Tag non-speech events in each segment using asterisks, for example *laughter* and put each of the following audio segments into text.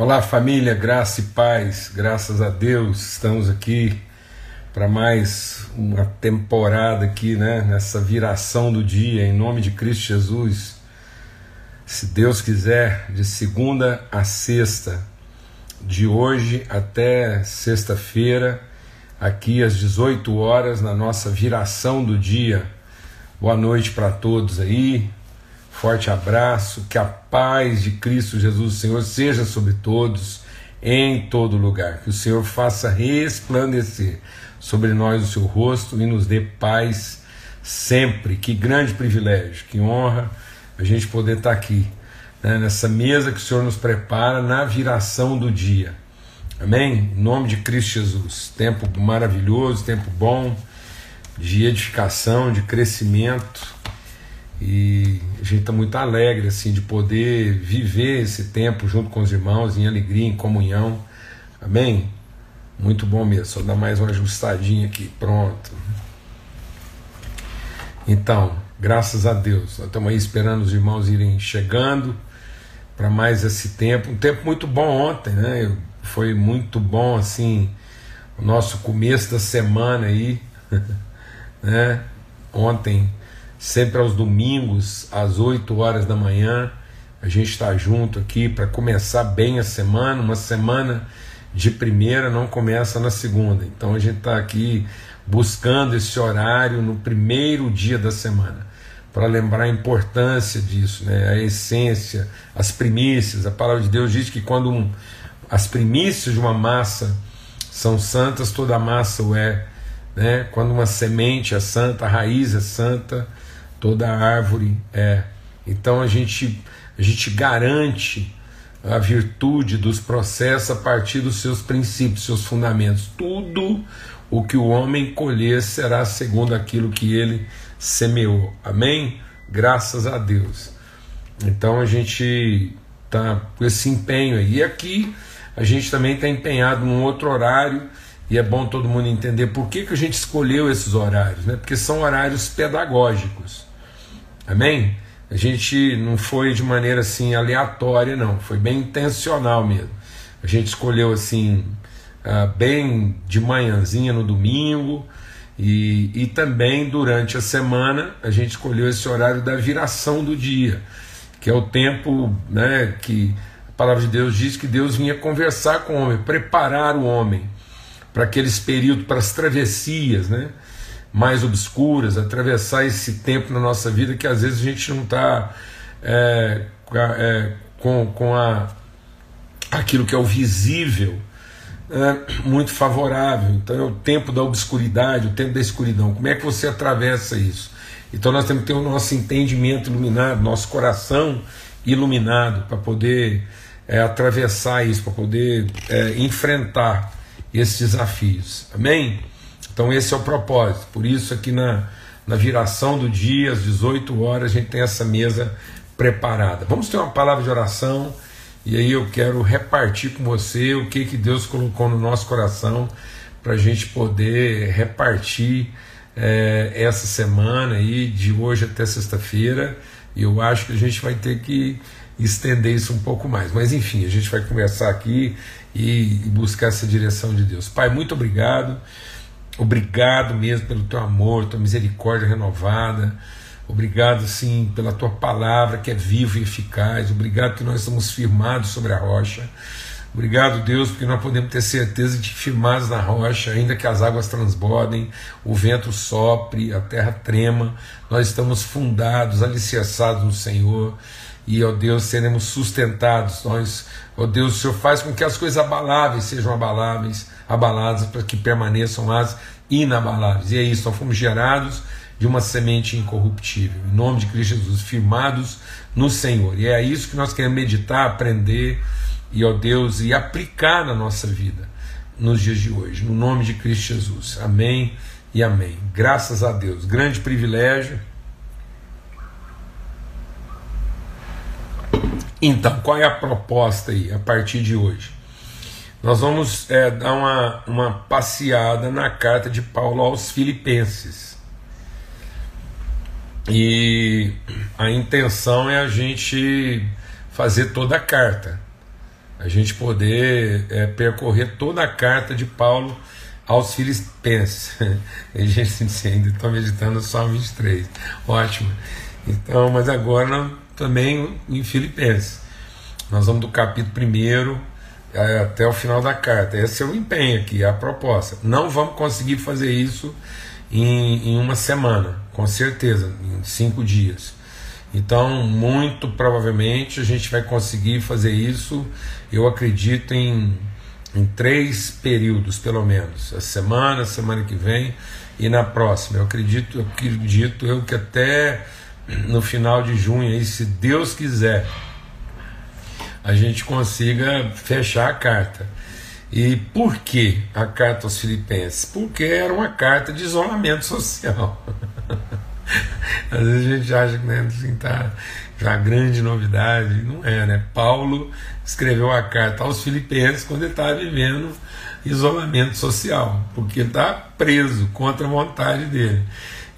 Olá, família, graça e paz, graças a Deus, estamos aqui para mais uma temporada aqui, né, nessa viração do dia, em nome de Cristo Jesus. Se Deus quiser, de segunda a sexta, de hoje até sexta-feira, aqui às 18 horas, na nossa viração do dia. Boa noite para todos aí, Forte abraço, que a paz de Cristo Jesus, Senhor, seja sobre todos, em todo lugar. Que o Senhor faça resplandecer sobre nós o seu rosto e nos dê paz sempre. Que grande privilégio, que honra a gente poder estar aqui, né, nessa mesa que o Senhor nos prepara na viração do dia. Amém? Em nome de Cristo Jesus. Tempo maravilhoso, tempo bom, de edificação, de crescimento e a gente está muito alegre assim de poder viver esse tempo junto com os irmãos em alegria, em comunhão. Amém? Muito bom mesmo. Só dar mais uma ajustadinha aqui. Pronto. Então, graças a Deus. Nós estamos aí esperando os irmãos irem chegando para mais esse tempo. Um tempo muito bom ontem, né? Foi muito bom assim o nosso começo da semana aí, *laughs* né? Ontem sempre aos domingos, às 8 horas da manhã. A gente está junto aqui para começar bem a semana. Uma semana de primeira não começa na segunda. Então a gente está aqui buscando esse horário no primeiro dia da semana para lembrar a importância disso, né? a essência, as primícias. A palavra de Deus diz que quando um, as primícias de uma massa são santas, toda a massa o é. Né? Quando uma semente é santa, a raiz é santa, toda árvore é. Então a gente, a gente garante a virtude dos processos a partir dos seus princípios, seus fundamentos. Tudo o que o homem colher será segundo aquilo que ele semeou. Amém? Graças a Deus. Então a gente está com esse empenho aí. E aqui a gente também está empenhado num outro horário. E é bom todo mundo entender por que, que a gente escolheu esses horários, né? porque são horários pedagógicos. Amém? A gente não foi de maneira assim aleatória, não, foi bem intencional mesmo. A gente escolheu assim, uh, bem de manhãzinha no domingo, e, e também durante a semana a gente escolheu esse horário da viração do dia, que é o tempo né, que a palavra de Deus diz que Deus vinha conversar com o homem, preparar o homem para aqueles períodos, para as travessias, né? Mais obscuras, atravessar esse tempo na nossa vida que às vezes a gente não está é, é, com, com a, aquilo que é o visível é, muito favorável. Então é o tempo da obscuridade, o tempo da escuridão. Como é que você atravessa isso? Então nós temos que ter o nosso entendimento iluminado, nosso coração iluminado para poder é, atravessar isso, para poder é, enfrentar esses desafios. Amém? Então esse é o propósito. Por isso aqui na, na viração do dia, às 18 horas, a gente tem essa mesa preparada. Vamos ter uma palavra de oração e aí eu quero repartir com você o que, que Deus colocou no nosso coração para a gente poder repartir é, essa semana aí, de hoje até sexta-feira. E eu acho que a gente vai ter que estender isso um pouco mais. Mas enfim, a gente vai conversar aqui e, e buscar essa direção de Deus. Pai, muito obrigado. Obrigado mesmo pelo teu amor, tua misericórdia renovada. Obrigado, sim, pela tua palavra que é viva e eficaz. Obrigado que nós estamos firmados sobre a rocha. Obrigado, Deus, porque nós podemos ter certeza de que firmados na rocha, ainda que as águas transbordem, o vento sopre, a terra trema, nós estamos fundados, alicerçados no Senhor. E, ó Deus, seremos sustentados. Nós, ó Deus, o Senhor faz com que as coisas abaláveis sejam abaláveis abaladas para que permaneçam as inabaláveis. E é isso, nós fomos gerados de uma semente incorruptível, em nome de Cristo Jesus, firmados no Senhor. E é isso que nós queremos meditar, aprender e, ó Deus, e aplicar na nossa vida nos dias de hoje, no nome de Cristo Jesus. Amém e amém. Graças a Deus, grande privilégio. Então, qual é a proposta aí a partir de hoje? Nós vamos é, dar uma, uma passeada na carta de Paulo aos Filipenses. E a intenção é a gente fazer toda a carta. a gente poder é, percorrer toda a carta de Paulo aos Filipenses. *laughs* A gente ainda está meditando só 23. Ótimo. Então, mas agora também em Filipenses. Nós vamos do capítulo 1 é, até o final da carta. Esse é o empenho aqui, a proposta. Não vamos conseguir fazer isso em, em uma semana, com certeza, em cinco dias. Então, muito provavelmente a gente vai conseguir fazer isso, eu acredito, em, em três períodos, pelo menos. A semana, a semana que vem e na próxima. Eu acredito, eu acredito eu que até no final de junho, aí, se Deus quiser, a gente consiga fechar a carta. E por que a carta aos Filipenses? Porque era uma carta de isolamento social. *laughs* Às vezes a gente acha que né, assim, tá já grande novidade, não é, né? Paulo escreveu a carta aos Filipenses quando ele estava vivendo isolamento social, porque ele está preso contra a vontade dele.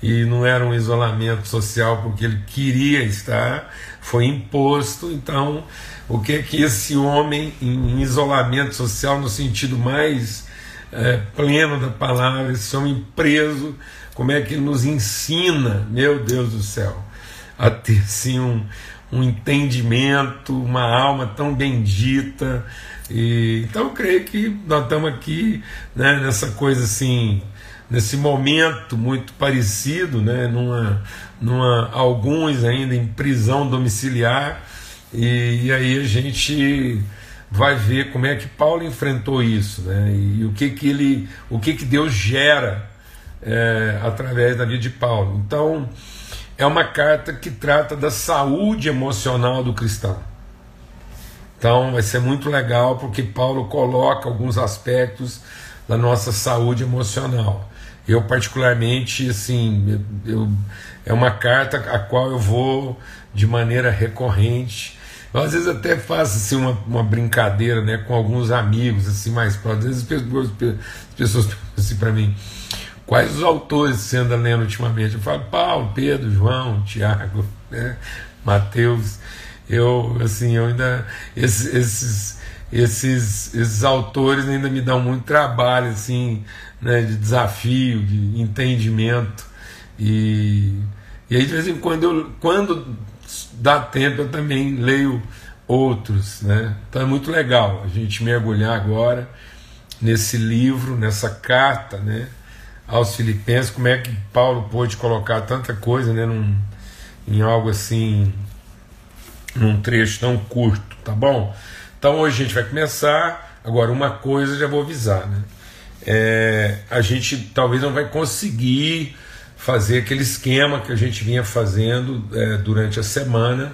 E não era um isolamento social porque ele queria estar, foi imposto. Então, o que que esse homem em isolamento social, no sentido mais é, pleno da palavra, esse homem preso, como é que ele nos ensina, meu Deus do céu, a ter assim um, um entendimento, uma alma tão bendita. E, então eu creio que nós estamos aqui né, nessa coisa assim, nesse momento muito parecido, né, numa, numa, alguns ainda em prisão domiciliar, e, e aí a gente vai ver como é que Paulo enfrentou isso, né, e o que que ele, o que que Deus gera é, através da vida de Paulo. Então, é uma carta que trata da saúde emocional do cristão. Então, vai ser muito legal porque Paulo coloca alguns aspectos da nossa saúde emocional. Eu, particularmente, assim, eu, é uma carta a qual eu vou de maneira recorrente. Eu, às vezes até faço assim, uma, uma brincadeira né, com alguns amigos assim mais próximos. Às vezes as pessoas perguntam assim para mim Quais os autores você anda lendo ultimamente? Eu falo Paulo, Pedro, João, Tiago, né? Mateus. Eu, assim, eu ainda. Esses, esses, esses, esses autores ainda me dão muito trabalho, assim, né? De desafio, de entendimento. E, e aí, de vez em quando, eu, quando dá tempo, eu também leio outros, né? Então é muito legal a gente mergulhar agora nesse livro, nessa carta, né? aos Filipenses, como é que Paulo pôde colocar tanta coisa né, num, em algo assim, num trecho tão curto, tá bom? Então hoje a gente vai começar. Agora, uma coisa já vou avisar, né? É, a gente talvez não vai conseguir fazer aquele esquema que a gente vinha fazendo é, durante a semana,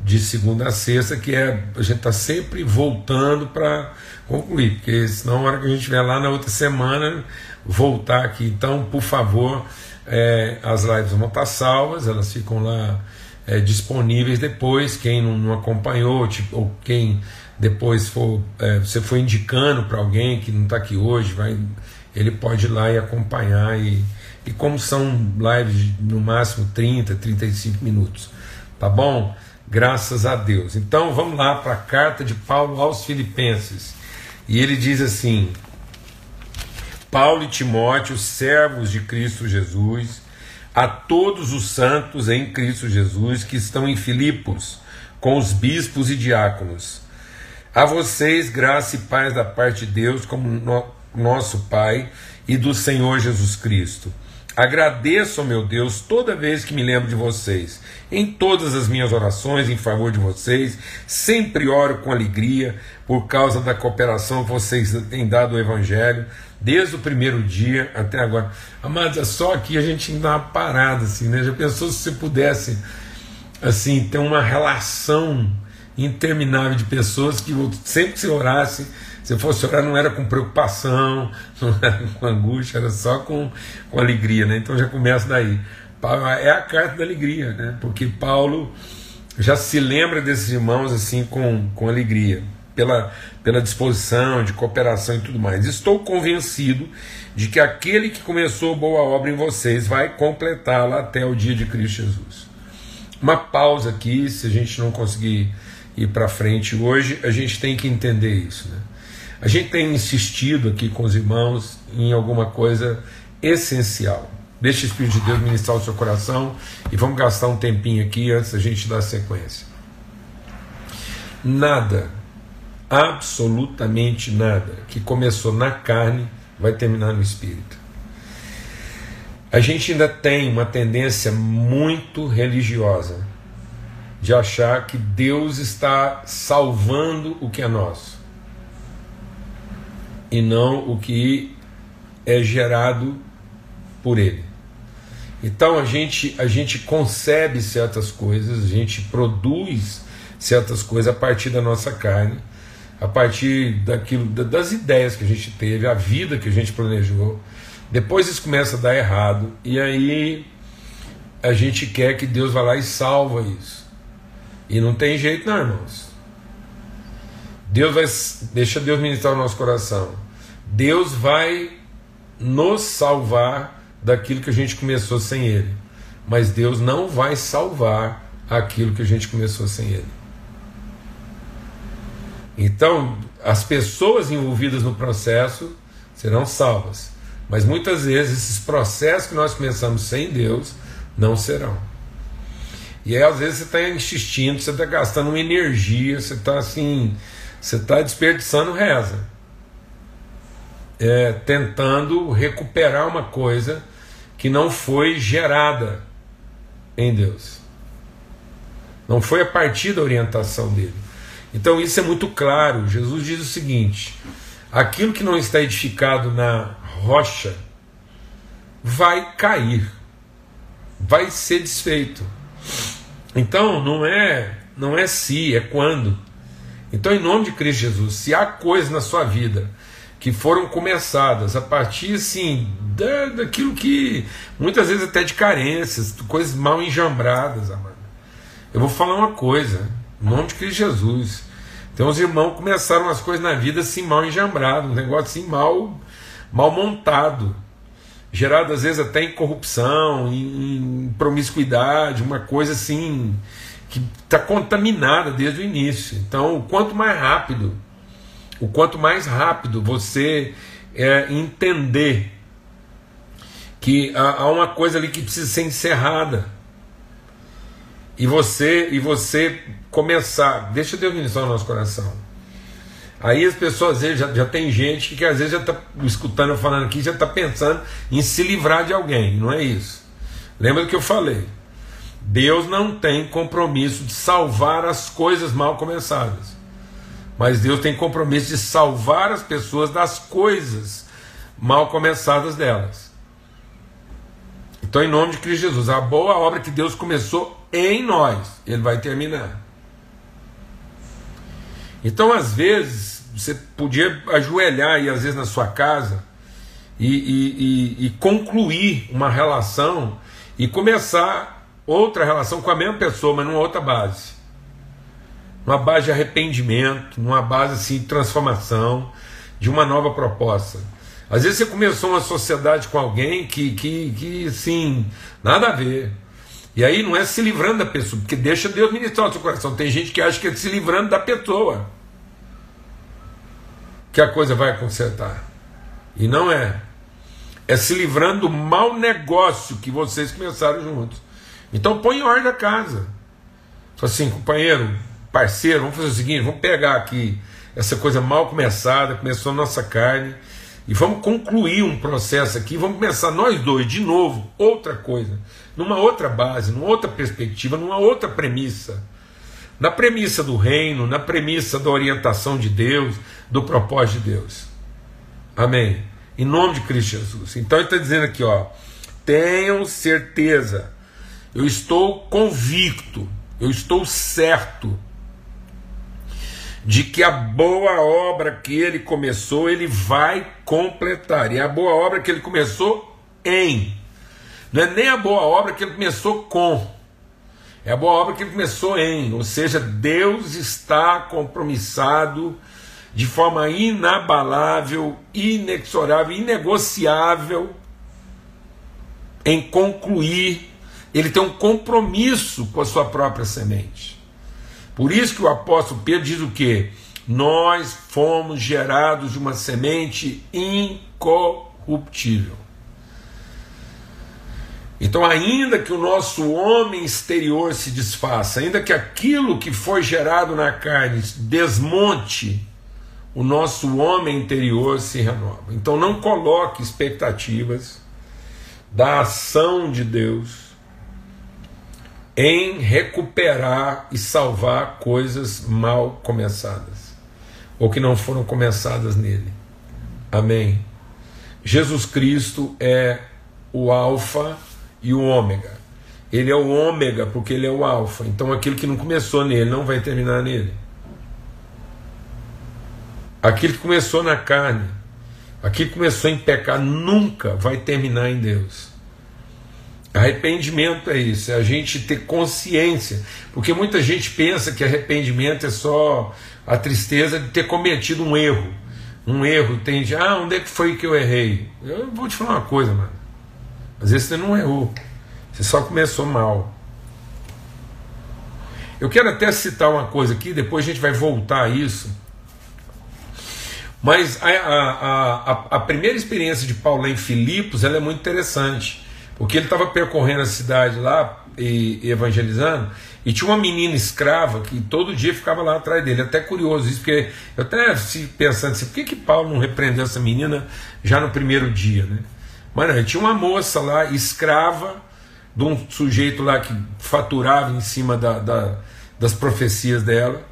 de segunda a sexta, que é a gente está sempre voltando para concluir, porque senão, na hora que a gente estiver lá na outra semana, voltar aqui. Então, por favor, é, as lives vão estar salvas, elas ficam lá é, disponíveis depois. Quem não, não acompanhou, tipo, ou quem depois for, é, você foi indicando para alguém que não está aqui hoje, vai, ele pode ir lá e acompanhar. E, e como são lives no máximo 30, 35 minutos, tá bom? Graças a Deus. Então vamos lá para a carta de Paulo aos Filipenses. E ele diz assim: Paulo e Timóteo, servos de Cristo Jesus, a todos os santos em Cristo Jesus que estão em Filipos, com os bispos e diáconos. A vocês, graça e paz da parte de Deus, como no, nosso Pai e do Senhor Jesus Cristo. Agradeço meu Deus toda vez que me lembro de vocês. Em todas as minhas orações em favor de vocês, sempre oro com alegria por causa da cooperação que vocês têm dado ao Evangelho desde o primeiro dia até agora. Amados, é só aqui a gente dá uma parada, assim, né? Já pensou se você pudesse, assim, ter uma relação interminável de pessoas que sempre que você orasse, se fosse orar não era com preocupação, *laughs* não era com angústia, era só com, com alegria, né? Então já começa daí. É a carta da alegria, né? Porque Paulo já se lembra desses irmãos assim com, com alegria pela, pela disposição de cooperação e tudo mais. Estou convencido de que aquele que começou boa obra em vocês vai completá-la até o dia de Cristo Jesus. Uma pausa aqui, se a gente não conseguir ir para frente hoje, a gente tem que entender isso. Né? A gente tem insistido aqui com os irmãos em alguma coisa essencial. Deixa o Espírito de Deus ministrar o seu coração e vamos gastar um tempinho aqui antes da gente dar sequência. Nada, absolutamente nada, que começou na carne vai terminar no espírito. A gente ainda tem uma tendência muito religiosa de achar que Deus está salvando o que é nosso e não o que é gerado por Ele. Então a gente, a gente concebe certas coisas, a gente produz certas coisas a partir da nossa carne, a partir daquilo, das ideias que a gente teve, a vida que a gente planejou. Depois isso começa a dar errado e aí a gente quer que Deus vá lá e salva isso. E não tem jeito, não, irmãos. Deus vai. Deixa Deus ministrar o nosso coração. Deus vai nos salvar daquilo que a gente começou sem Ele. Mas Deus não vai salvar aquilo que a gente começou sem Ele. Então, as pessoas envolvidas no processo serão salvas. Mas muitas vezes esses processos que nós começamos sem Deus não serão. E aí, às vezes, você está insistindo, você está gastando uma energia, você está assim, você está desperdiçando reza. É, tentando recuperar uma coisa que não foi gerada em Deus. Não foi a partir da orientação dele. Então isso é muito claro. Jesus diz o seguinte: aquilo que não está edificado na rocha vai cair, vai ser desfeito. Então não é não é se, é quando. Então, em nome de Cristo Jesus, se há coisas na sua vida que foram começadas a partir assim da, daquilo que muitas vezes até de carências, coisas mal enjambradas, amado. Eu vou falar uma coisa, em nome de Cristo Jesus. Tem uns irmãos começaram as coisas na vida assim mal enjambrado, um negócio assim mal, mal montado gerado às vezes até em corrupção, em, em promiscuidade, uma coisa assim que está contaminada desde o início. Então, quanto mais rápido, o quanto mais rápido você é, entender que há, há uma coisa ali que precisa ser encerrada e você e você começar, deixa Deus ministrar o nosso coração. Aí as pessoas, às vezes, já, já tem gente que, às vezes já está escutando eu falando aqui, já está pensando em se livrar de alguém, não é isso. Lembra do que eu falei? Deus não tem compromisso de salvar as coisas mal começadas. Mas Deus tem compromisso de salvar as pessoas das coisas mal começadas delas. Então, em nome de Cristo Jesus, a boa obra que Deus começou em nós, Ele vai terminar. Então, às vezes, você podia ajoelhar e às vezes na sua casa e, e, e, e concluir uma relação e começar outra relação com a mesma pessoa, mas numa outra base. Numa base de arrependimento, numa base assim, de transformação, de uma nova proposta. Às vezes você começou uma sociedade com alguém que, que, que assim, nada a ver. E aí não é se livrando da pessoa, porque deixa Deus ministrar o seu coração. Tem gente que acha que é se livrando da pessoa que a coisa vai consertar. E não é. É se livrando do mau negócio que vocês começaram juntos. Então põe em ordem a casa. Fala assim, companheiro, parceiro, vamos fazer o seguinte: vamos pegar aqui essa coisa mal começada, começou a nossa carne, e vamos concluir um processo aqui, vamos começar nós dois de novo, outra coisa, numa outra base, numa outra perspectiva, numa outra premissa na premissa do reino, na premissa da orientação de Deus, do propósito de Deus. Amém. Em nome de Cristo Jesus. Então ele está dizendo aqui, ó, tenham certeza, eu estou convicto, eu estou certo de que a boa obra que ele começou, ele vai completar. E a boa obra que ele começou em. Não é nem a boa obra que ele começou com. É a boa obra que ele começou em, ou seja, Deus está compromissado de forma inabalável, inexorável, inegociável em concluir. Ele tem um compromisso com a sua própria semente. Por isso que o apóstolo Pedro diz o que? Nós fomos gerados de uma semente incorruptível. Então, ainda que o nosso homem exterior se desfaça, ainda que aquilo que foi gerado na carne desmonte, o nosso homem interior se renova. Então, não coloque expectativas da ação de Deus em recuperar e salvar coisas mal começadas ou que não foram começadas nele. Amém. Jesus Cristo é o Alfa e o ômega. Ele é o ômega porque ele é o alfa. Então aquilo que não começou nele não vai terminar nele. Aquilo que começou na carne, aquilo que começou em pecado, nunca vai terminar em Deus. Arrependimento é isso, é a gente ter consciência, porque muita gente pensa que arrependimento é só a tristeza de ter cometido um erro. Um erro, tem de, ah, onde é que foi que eu errei? Eu vou te falar uma coisa, mano. Às vezes você não errou, você só começou mal. Eu quero até citar uma coisa aqui, depois a gente vai voltar a isso. Mas a, a, a, a primeira experiência de Paulo em Filipos ela é muito interessante, porque ele estava percorrendo a cidade lá e, evangelizando, e tinha uma menina escrava que todo dia ficava lá atrás dele. Até curioso isso, porque eu até pensando assim, por que, que Paulo não repreendeu essa menina já no primeiro dia, né? Mano, tinha uma moça lá, escrava, de um sujeito lá que faturava em cima da, da, das profecias dela.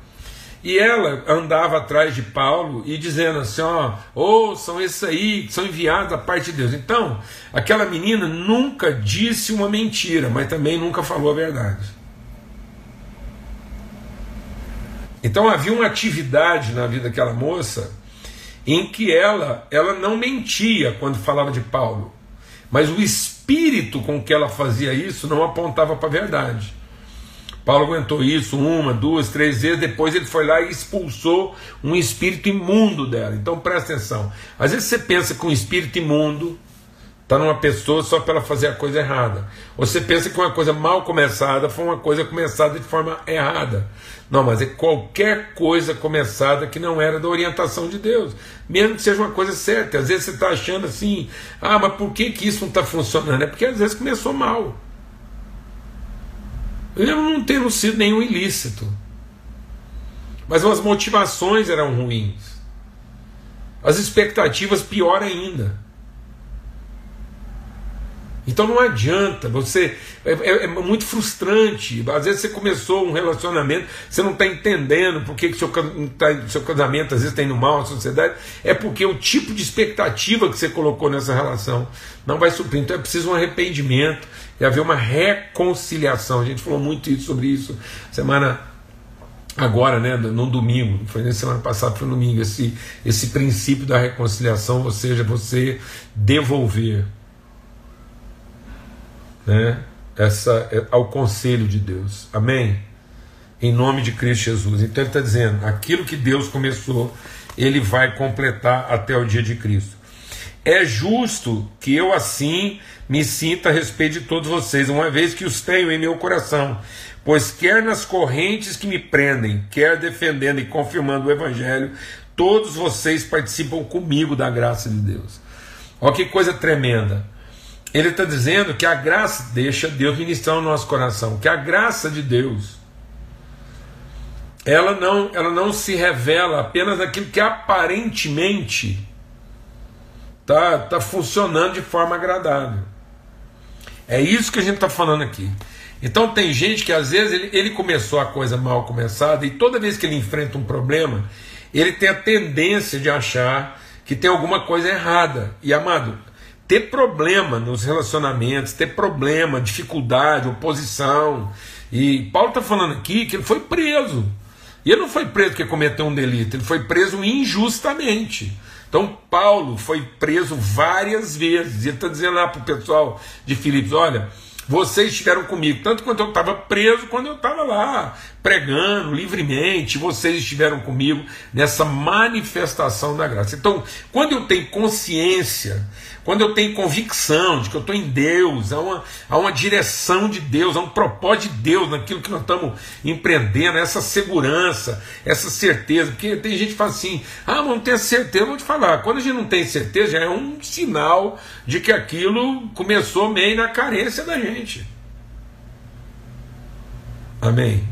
E ela andava atrás de Paulo e dizendo assim: ó, oh, são esses aí que são enviados da parte de Deus. Então, aquela menina nunca disse uma mentira, mas também nunca falou a verdade. Então havia uma atividade na vida daquela moça em que ela, ela não mentia quando falava de Paulo, mas o espírito com que ela fazia isso não apontava para a verdade. Paulo aguentou isso uma, duas, três vezes, depois ele foi lá e expulsou um espírito imundo dela. Então presta atenção. Às vezes você pensa que um espírito imundo está numa pessoa só para ela fazer a coisa errada. Ou você pensa que uma coisa mal começada foi uma coisa começada de forma errada. Não, mas é qualquer coisa começada que não era da orientação de Deus, mesmo que seja uma coisa certa. Às vezes você está achando assim, ah, mas por que, que isso não está funcionando? É porque às vezes começou mal. Eu não tenho sido nenhum ilícito, mas as motivações eram ruins, as expectativas pior ainda. Então não adianta, você é, é, é, muito frustrante. Às vezes você começou um relacionamento, você não está entendendo por que, que seu, tá, seu casamento às vezes está indo mal na sociedade. É porque o tipo de expectativa que você colocou nessa relação não vai suprir. Então é preciso um arrependimento e haver uma reconciliação. A gente falou muito isso, sobre isso semana agora, né, no domingo, foi na semana passada, foi no domingo, esse, esse princípio da reconciliação, ou seja, você devolver né, essa, é, ao conselho de Deus. Amém? Em nome de Cristo Jesus. Então ele está dizendo: aquilo que Deus começou, ele vai completar até o dia de Cristo. É justo que eu assim me sinta a respeito de todos vocês, uma vez que os tenho em meu coração, pois quer nas correntes que me prendem, quer defendendo e confirmando o Evangelho, todos vocês participam comigo da graça de Deus. Olha que coisa tremenda. Ele está dizendo que a graça deixa Deus ministrar no nosso coração, que a graça de Deus ela não, ela não se revela apenas naquilo que aparentemente está tá funcionando de forma agradável. É isso que a gente está falando aqui. Então tem gente que às vezes ele, ele começou a coisa mal começada e toda vez que ele enfrenta um problema, ele tem a tendência de achar que tem alguma coisa errada. E amado, ter problema nos relacionamentos, ter problema, dificuldade, oposição. E Paulo está falando aqui que ele foi preso. E ele não foi preso porque cometeu um delito, ele foi preso injustamente. Então, Paulo foi preso várias vezes. E ele está dizendo lá para o pessoal de Filipos: olha, vocês estiveram comigo, tanto quanto eu estava preso, quando eu estava lá, pregando livremente, vocês estiveram comigo nessa manifestação da graça. Então, quando eu tenho consciência quando eu tenho convicção de que eu estou em Deus, há uma, há uma direção de Deus, há um propósito de Deus naquilo que nós estamos empreendendo, essa segurança, essa certeza. Porque tem gente que fala assim: ah, mas não tenho certeza. Vou te falar, quando a gente não tem certeza, é um sinal de que aquilo começou meio na carência da gente. Amém.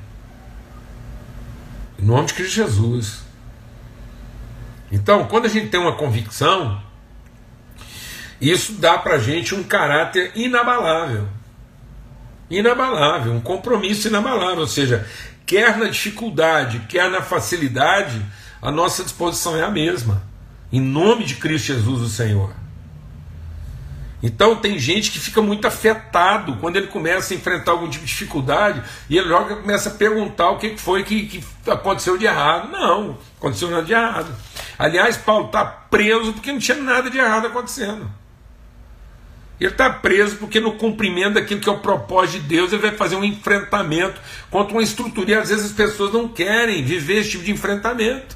Em nome de Cristo Jesus. Então, quando a gente tem uma convicção, isso dá para gente um caráter inabalável. Inabalável, um compromisso inabalável. Ou seja, quer na dificuldade, quer na facilidade, a nossa disposição é a mesma. Em nome de Cristo Jesus, o Senhor. Então tem gente que fica muito afetado quando ele começa a enfrentar algum tipo de dificuldade e ele logo começa a perguntar o que foi que, que aconteceu de errado. Não, aconteceu nada de errado. Aliás, Paulo está preso porque não tinha nada de errado acontecendo. Ele está preso porque, no cumprimento daquilo que é o propósito de Deus, ele vai fazer um enfrentamento contra uma estrutura. E às vezes as pessoas não querem viver esse tipo de enfrentamento,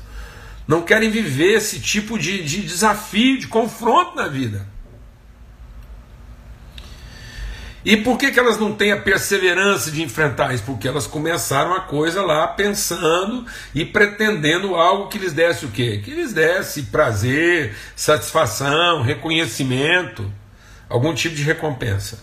não querem viver esse tipo de, de desafio, de confronto na vida. E por que, que elas não têm a perseverança de enfrentar isso? Porque elas começaram a coisa lá pensando e pretendendo algo que lhes desse o quê? Que lhes desse prazer, satisfação, reconhecimento algum tipo de recompensa.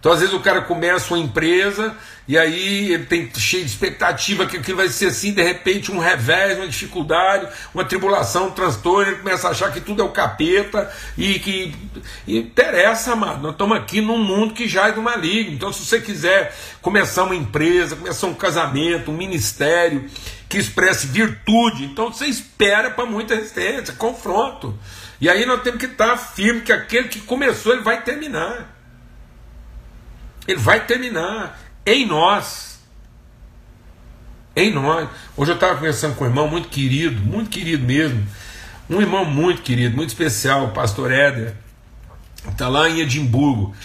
Então, às vezes, o cara começa uma empresa e aí ele tem cheio de expectativa que aquilo vai ser assim, de repente, um revés, uma dificuldade, uma tribulação, um transtorno, ele começa a achar que tudo é o capeta e que. E interessa, mano. Nós estamos aqui num mundo que jaz do maligno. Então, se você quiser começar uma empresa, começar um casamento, um ministério que expresse virtude, então você espera para muita resistência, confronto. E aí nós temos que estar firme que aquele que começou, ele vai terminar. Ele vai terminar em nós. Em nós. Hoje eu estava conversando com um irmão muito querido, muito querido mesmo. Um irmão muito querido, muito especial, o pastor Éder. Está lá em Edimburgo.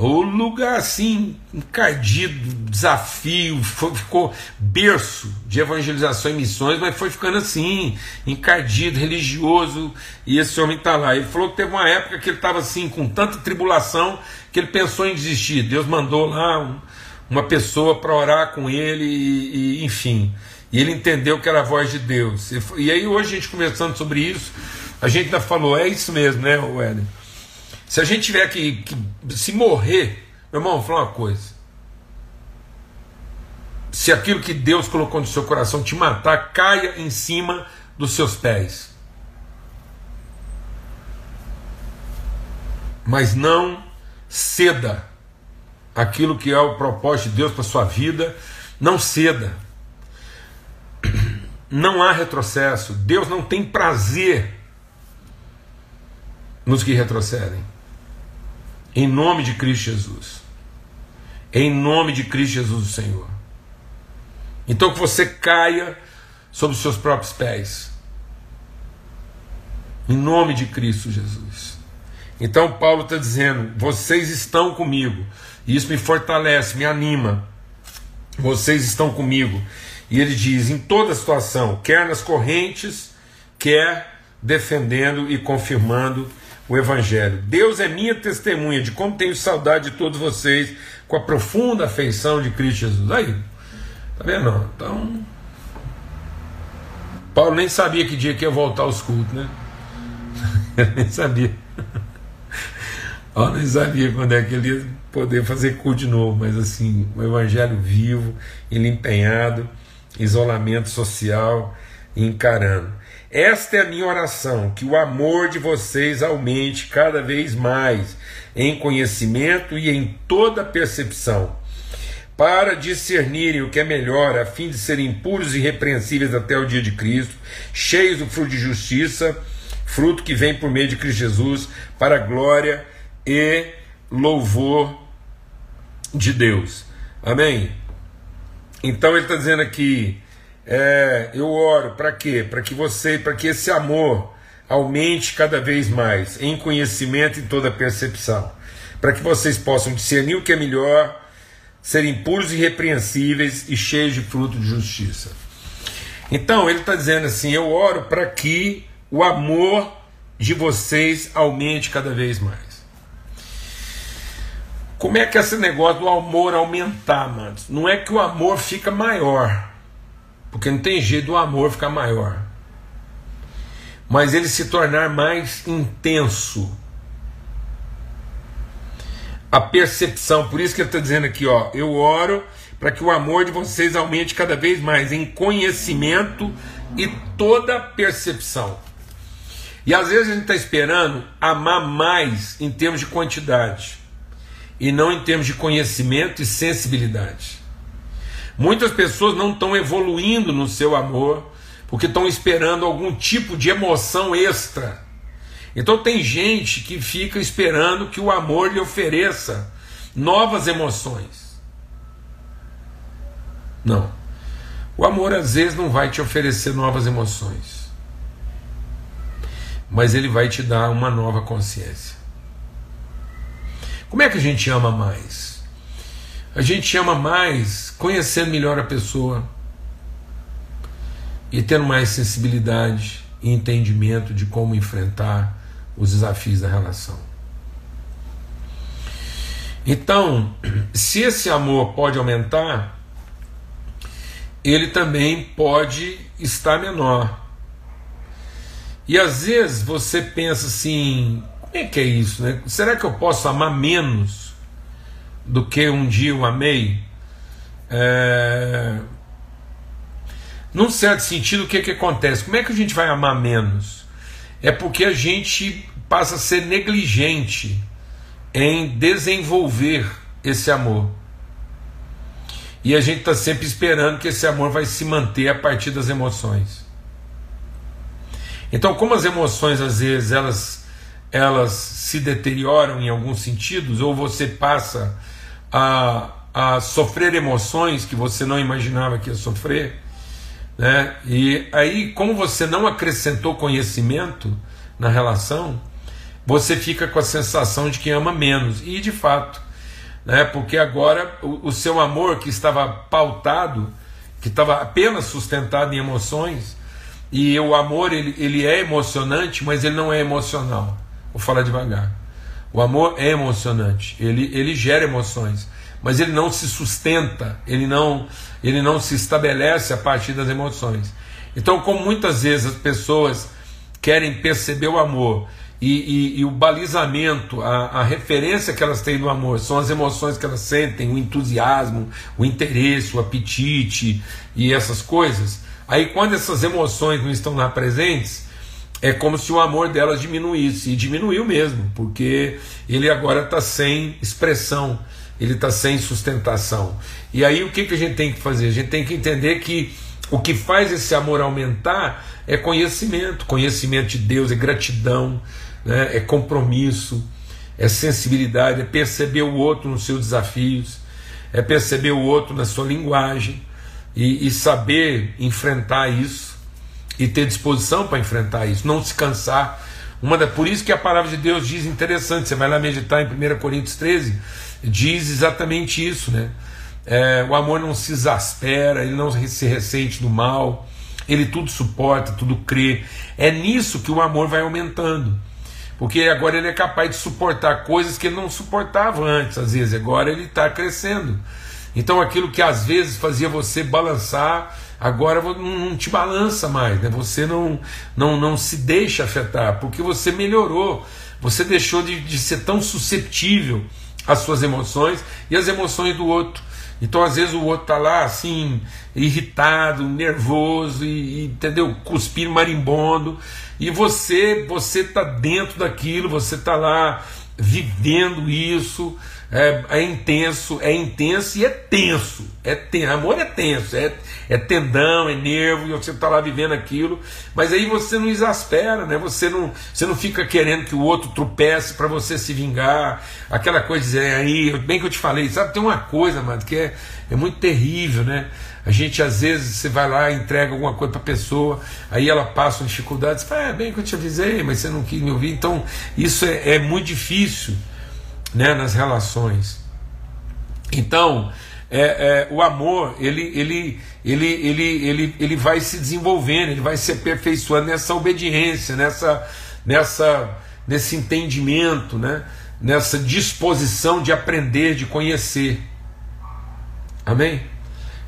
O lugar assim, encardido, desafio, foi, ficou berço de evangelização e missões, mas foi ficando assim, encardido, religioso, e esse homem está lá. Ele falou que teve uma época que ele estava assim, com tanta tribulação, que ele pensou em desistir. Deus mandou lá um, uma pessoa para orar com ele, e, e, enfim. E ele entendeu que era a voz de Deus. E, e aí, hoje, a gente conversando sobre isso, a gente ainda falou: é isso mesmo, né, Wélio? Se a gente tiver que, que se morrer, meu irmão, vou falar uma coisa. Se aquilo que Deus colocou no seu coração te matar, caia em cima dos seus pés. Mas não ceda aquilo que é o propósito de Deus para sua vida, não ceda. Não há retrocesso. Deus não tem prazer nos que retrocedem. Em nome de Cristo Jesus. Em nome de Cristo Jesus, o Senhor. Então que você caia sobre os seus próprios pés. Em nome de Cristo Jesus. Então Paulo está dizendo: vocês estão comigo. E isso me fortalece, me anima. Vocês estão comigo. E ele diz: em toda situação, quer nas correntes, quer defendendo e confirmando o Evangelho. Deus é minha testemunha de como tenho saudade de todos vocês com a profunda afeição de Cristo Jesus. Aí, tá vendo? Então, Paulo nem sabia que dia que ia voltar aos cultos, né? *laughs* nem sabia. Paulo nem sabia quando é que ele ia poder fazer culto de novo, mas assim, o Evangelho vivo, ele empenhado, isolamento social, encarando. Esta é a minha oração, que o amor de vocês aumente cada vez mais em conhecimento e em toda percepção, para discernirem o que é melhor, a fim de serem puros e irrepreensíveis até o dia de Cristo, cheios do fruto de justiça, fruto que vem por meio de Cristo Jesus, para a glória e louvor de Deus. Amém? Então ele está dizendo aqui é, eu oro para quê? Para que você, para que esse amor aumente cada vez mais em conhecimento e toda percepção, para que vocês possam discernir o que é melhor, serem puros e irrepreensíveis e cheios de fruto de justiça. Então ele está dizendo assim: eu oro para que o amor de vocês aumente cada vez mais. Como é que esse negócio do amor aumentar, mano? Não é que o amor fica maior, porque não tem jeito do amor ficar maior, mas ele se tornar mais intenso. A percepção, por isso que ele está dizendo aqui, ó, eu oro para que o amor de vocês aumente cada vez mais em conhecimento e toda percepção. E às vezes a gente está esperando amar mais em termos de quantidade e não em termos de conhecimento e sensibilidade. Muitas pessoas não estão evoluindo no seu amor porque estão esperando algum tipo de emoção extra. Então tem gente que fica esperando que o amor lhe ofereça novas emoções. Não. O amor às vezes não vai te oferecer novas emoções, mas ele vai te dar uma nova consciência. Como é que a gente ama mais? A gente ama mais conhecendo melhor a pessoa e tendo mais sensibilidade e entendimento de como enfrentar os desafios da relação. Então, se esse amor pode aumentar, ele também pode estar menor. E às vezes você pensa assim: como é que é isso? Né? Será que eu posso amar menos do que um dia eu amei? É... Num certo sentido, o que, que acontece? Como é que a gente vai amar menos? É porque a gente passa a ser negligente em desenvolver esse amor. E a gente está sempre esperando que esse amor vai se manter a partir das emoções. Então, como as emoções às vezes elas, elas se deterioram em alguns sentidos, ou você passa a, a sofrer emoções que você não imaginava que ia sofrer, né? e aí, como você não acrescentou conhecimento na relação, você fica com a sensação de que ama menos, e de fato né? porque agora o, o seu amor que estava pautado, que estava apenas sustentado em emoções, e o amor ele, ele é emocionante, mas ele não é emocional. Vou falar devagar. O amor é emocionante, ele, ele gera emoções, mas ele não se sustenta, ele não, ele não se estabelece a partir das emoções. Então, como muitas vezes as pessoas querem perceber o amor e, e, e, o balizamento, a, a, referência que elas têm do amor são as emoções que elas sentem, o entusiasmo, o interesse, o apetite e essas coisas. Aí, quando essas emoções não estão lá presentes, é como se o amor delas diminuísse, e diminuiu mesmo, porque ele agora está sem expressão, ele está sem sustentação. E aí, o que, que a gente tem que fazer? A gente tem que entender que o que faz esse amor aumentar é conhecimento conhecimento de Deus, é gratidão né? é compromisso, é sensibilidade, é perceber o outro nos seus desafios, é perceber o outro na sua linguagem e, e saber enfrentar isso e ter disposição para enfrentar isso, não se cansar. Uma da, por isso que a palavra de Deus diz interessante, você vai lá meditar em 1 Coríntios 13, diz exatamente isso, né? É, o amor não se exaspera, ele não se ressente do mal, ele tudo suporta, tudo crê. É nisso que o amor vai aumentando porque agora ele é capaz de suportar coisas que ele não suportava antes, às vezes, agora ele está crescendo. Então aquilo que às vezes fazia você balançar, agora não te balança mais, né? você não, não, não se deixa afetar, porque você melhorou, você deixou de, de ser tão susceptível às suas emoções e às emoções do outro. Então, às vezes, o outro está lá assim, irritado, nervoso, e, e, entendeu? Cuspindo marimbondo, e você você está dentro daquilo, você está lá vivendo isso, é, é, intenso, é intenso e é tenso. É ten, amor é tenso, é, é tendão, é nervo, e você está lá vivendo aquilo, mas aí você não exaspera, né? você, não, você não fica querendo que o outro tropece para você se vingar, aquela coisa de aí, bem que eu te falei, sabe, tem uma coisa, mano, que é, é muito terrível, né? A gente às vezes você vai lá, entrega alguma coisa para a pessoa, aí ela passa uma dificuldade, você fala, é bem que eu te avisei, mas você não quis me ouvir. Então, isso é, é muito difícil né, nas relações. Então, é, é, o amor ele, ele, ele, ele, ele, ele vai se desenvolvendo, ele vai se aperfeiçoando nessa obediência, nessa, nessa, nesse entendimento, né? nessa disposição de aprender, de conhecer. Amém?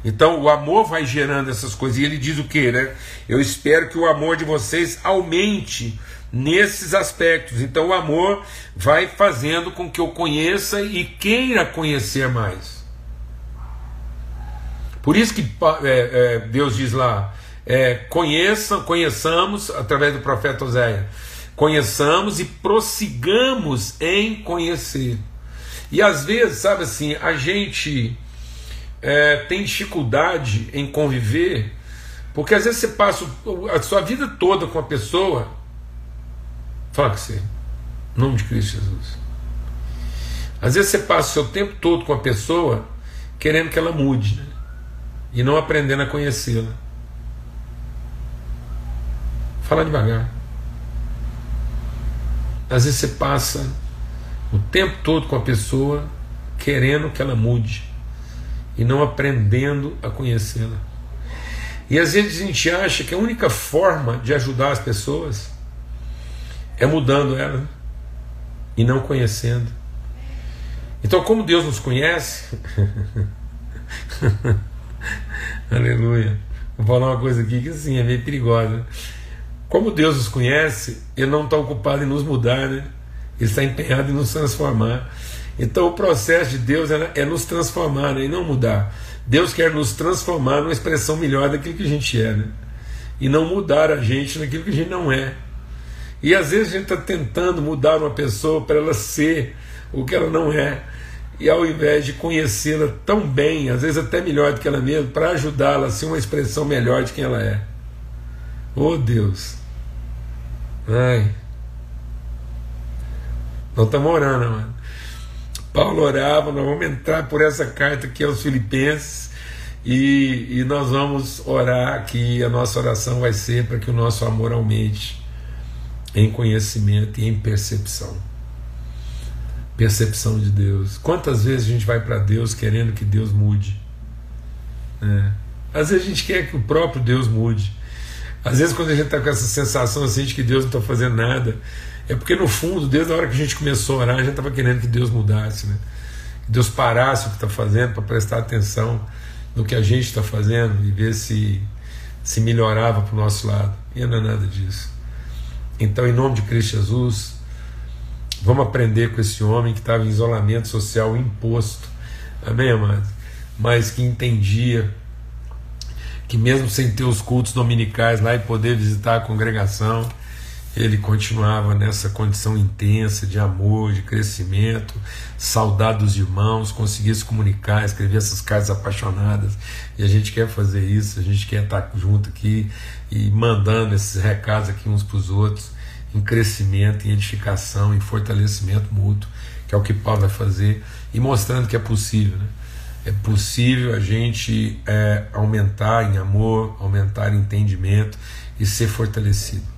Então o amor vai gerando essas coisas. E ele diz o que, né? Eu espero que o amor de vocês aumente nesses aspectos. Então o amor vai fazendo com que eu conheça e queira conhecer mais. Por isso que é, é, Deus diz lá: é, conheçam, conheçamos, através do profeta Oséia, conheçamos e prossigamos em conhecer. E às vezes, sabe assim, a gente é, tem dificuldade em conviver, porque às vezes você passa a sua vida toda com a pessoa Fala com você. Em nome de Cristo Jesus. Às vezes você passa o seu tempo todo com a pessoa querendo que ela mude né? e não aprendendo a conhecê-la. Fala devagar. Às vezes você passa o tempo todo com a pessoa querendo que ela mude e não aprendendo a conhecê-la. E às vezes a gente acha que a única forma de ajudar as pessoas é mudando ela e não conhecendo. Então, como Deus nos conhece, *laughs* aleluia. Vou falar uma coisa aqui que assim é meio perigosa. Como Deus nos conhece, Ele não está ocupado em nos mudar, né? Ele está empenhado em nos transformar. Então, o processo de Deus é, é nos transformar né? e não mudar. Deus quer nos transformar numa expressão melhor daquilo que a gente é, né? e não mudar a gente naquilo que a gente não é. E às vezes a gente está tentando mudar uma pessoa para ela ser o que ela não é. E ao invés de conhecê-la tão bem, às vezes até melhor do que ela mesma, para ajudá-la a ser uma expressão melhor de quem ela é. Oh Deus! Ai! Nós estamos orando, mano. Paulo orava, nós vamos entrar por essa carta aqui aos Filipenses e, e nós vamos orar aqui. A nossa oração vai ser para que o nosso amor aumente em conhecimento e em percepção. Percepção de Deus. Quantas vezes a gente vai para Deus querendo que Deus mude? É. Às vezes a gente quer que o próprio Deus mude. Às vezes, quando a gente está com essa sensação assim de que Deus não está fazendo nada, é porque no fundo, desde a hora que a gente começou a orar, a gente estava querendo que Deus mudasse, né? que Deus parasse o que está fazendo para prestar atenção no que a gente está fazendo e ver se, se melhorava para o nosso lado. E não é nada disso. Então, em nome de Cristo Jesus, vamos aprender com esse homem que estava em isolamento social imposto. Amém, amado? Mas que entendia que, mesmo sem ter os cultos dominicais lá e poder visitar a congregação, ele continuava nessa condição intensa de amor, de crescimento, saudade dos irmãos, conseguia se comunicar, escrever essas cartas apaixonadas. E a gente quer fazer isso, a gente quer estar junto aqui e mandando esses recados aqui uns para os outros, em crescimento, em edificação, em fortalecimento mútuo, que é o que Paulo vai fazer, e mostrando que é possível. Né? É possível a gente é, aumentar em amor, aumentar em entendimento e ser fortalecido.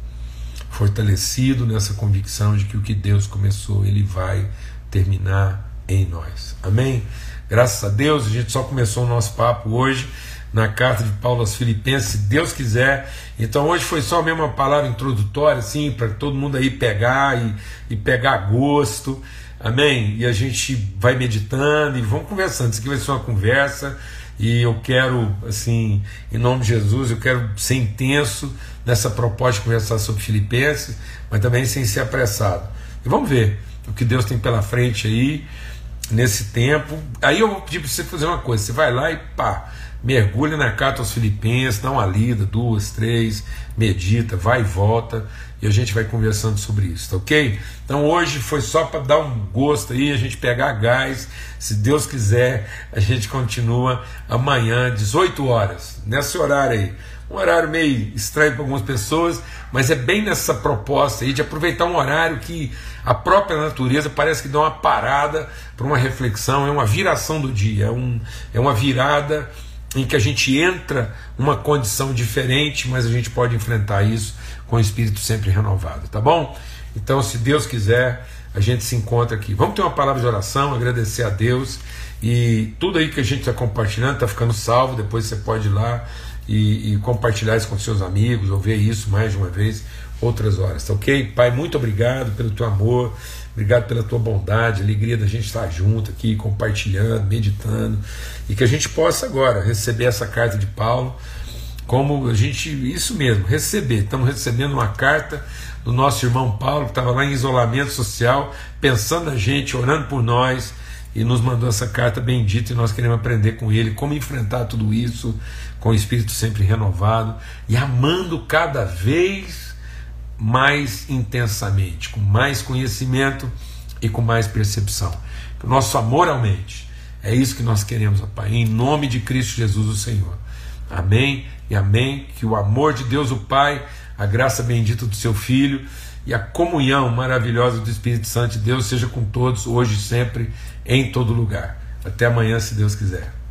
Fortalecido nessa convicção de que o que Deus começou, Ele vai terminar em nós. Amém? Graças a Deus, a gente só começou o nosso papo hoje na carta de Paulo aos Filipenses, se Deus quiser. Então hoje foi só mesmo uma palavra introdutória, assim, para todo mundo aí pegar e, e pegar gosto. Amém? E a gente vai meditando e vamos conversando. Isso aqui vai ser uma conversa e eu quero, assim, em nome de Jesus, eu quero ser intenso nessa proposta de conversar sobre Filipenses, mas também sem ser apressado. E vamos ver o que Deus tem pela frente aí nesse tempo. Aí eu vou pedir para você fazer uma coisa: você vai lá e pá mergulha na carta aos Filipenses, dá uma lida, duas, três, medita, vai e volta, e a gente vai conversando sobre isso, tá ok? Então hoje foi só para dar um gosto aí, a gente pegar gás, se Deus quiser, a gente continua amanhã, 18 horas, nesse horário aí. Um horário meio estranho para algumas pessoas, mas é bem nessa proposta aí de aproveitar um horário que a própria natureza parece que dá uma parada para uma reflexão, é uma viração do dia, é, um, é uma virada em que a gente entra uma condição diferente, mas a gente pode enfrentar isso com o espírito sempre renovado, tá bom? Então, se Deus quiser, a gente se encontra aqui. Vamos ter uma palavra de oração, agradecer a Deus e tudo aí que a gente está compartilhando está ficando salvo. Depois você pode ir lá e, e, compartilhar isso com seus amigos, ou ver isso mais de uma vez, outras horas, tá ok? Pai, muito obrigado pelo teu amor, obrigado pela tua bondade, alegria da gente estar junto aqui, compartilhando, meditando, e que a gente possa agora receber essa carta de Paulo como a gente, isso mesmo, receber. Estamos recebendo uma carta do nosso irmão Paulo, que estava lá em isolamento social, pensando na gente, orando por nós, e nos mandou essa carta bendita e nós queremos aprender com ele como enfrentar tudo isso com o espírito sempre renovado e amando cada vez mais intensamente, com mais conhecimento e com mais percepção. Que o nosso amor aumente. É isso que nós queremos, Pai, em nome de Cristo Jesus, o Senhor. Amém e amém. Que o amor de Deus, o Pai, a graça bendita do seu Filho e a comunhão maravilhosa do Espírito Santo de Deus seja com todos, hoje e sempre, em todo lugar. Até amanhã, se Deus quiser.